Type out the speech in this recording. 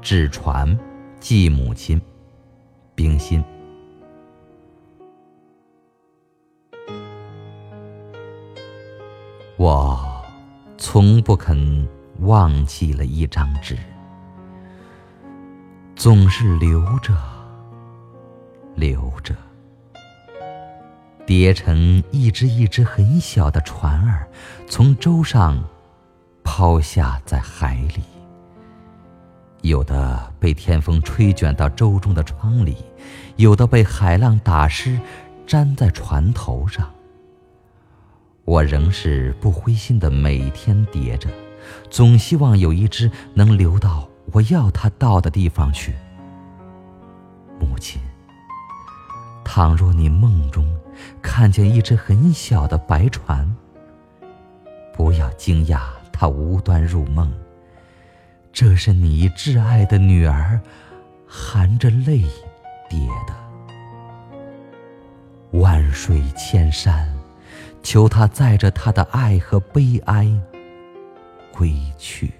纸船寄母亲，冰心。我从不肯忘记了一张纸，总是留着，留着，叠成一只一只很小的船儿，从舟上抛下在海里。有的被天风吹卷到舟中的窗里，有的被海浪打湿，粘在船头上。我仍是不灰心的，每天叠着，总希望有一只能流到我要它到的地方去。母亲，倘若你梦中看见一只很小的白船，不要惊讶它无端入梦，这是你挚爱的女儿含着泪叠的。万水千山。求他载着他的爱和悲哀归去。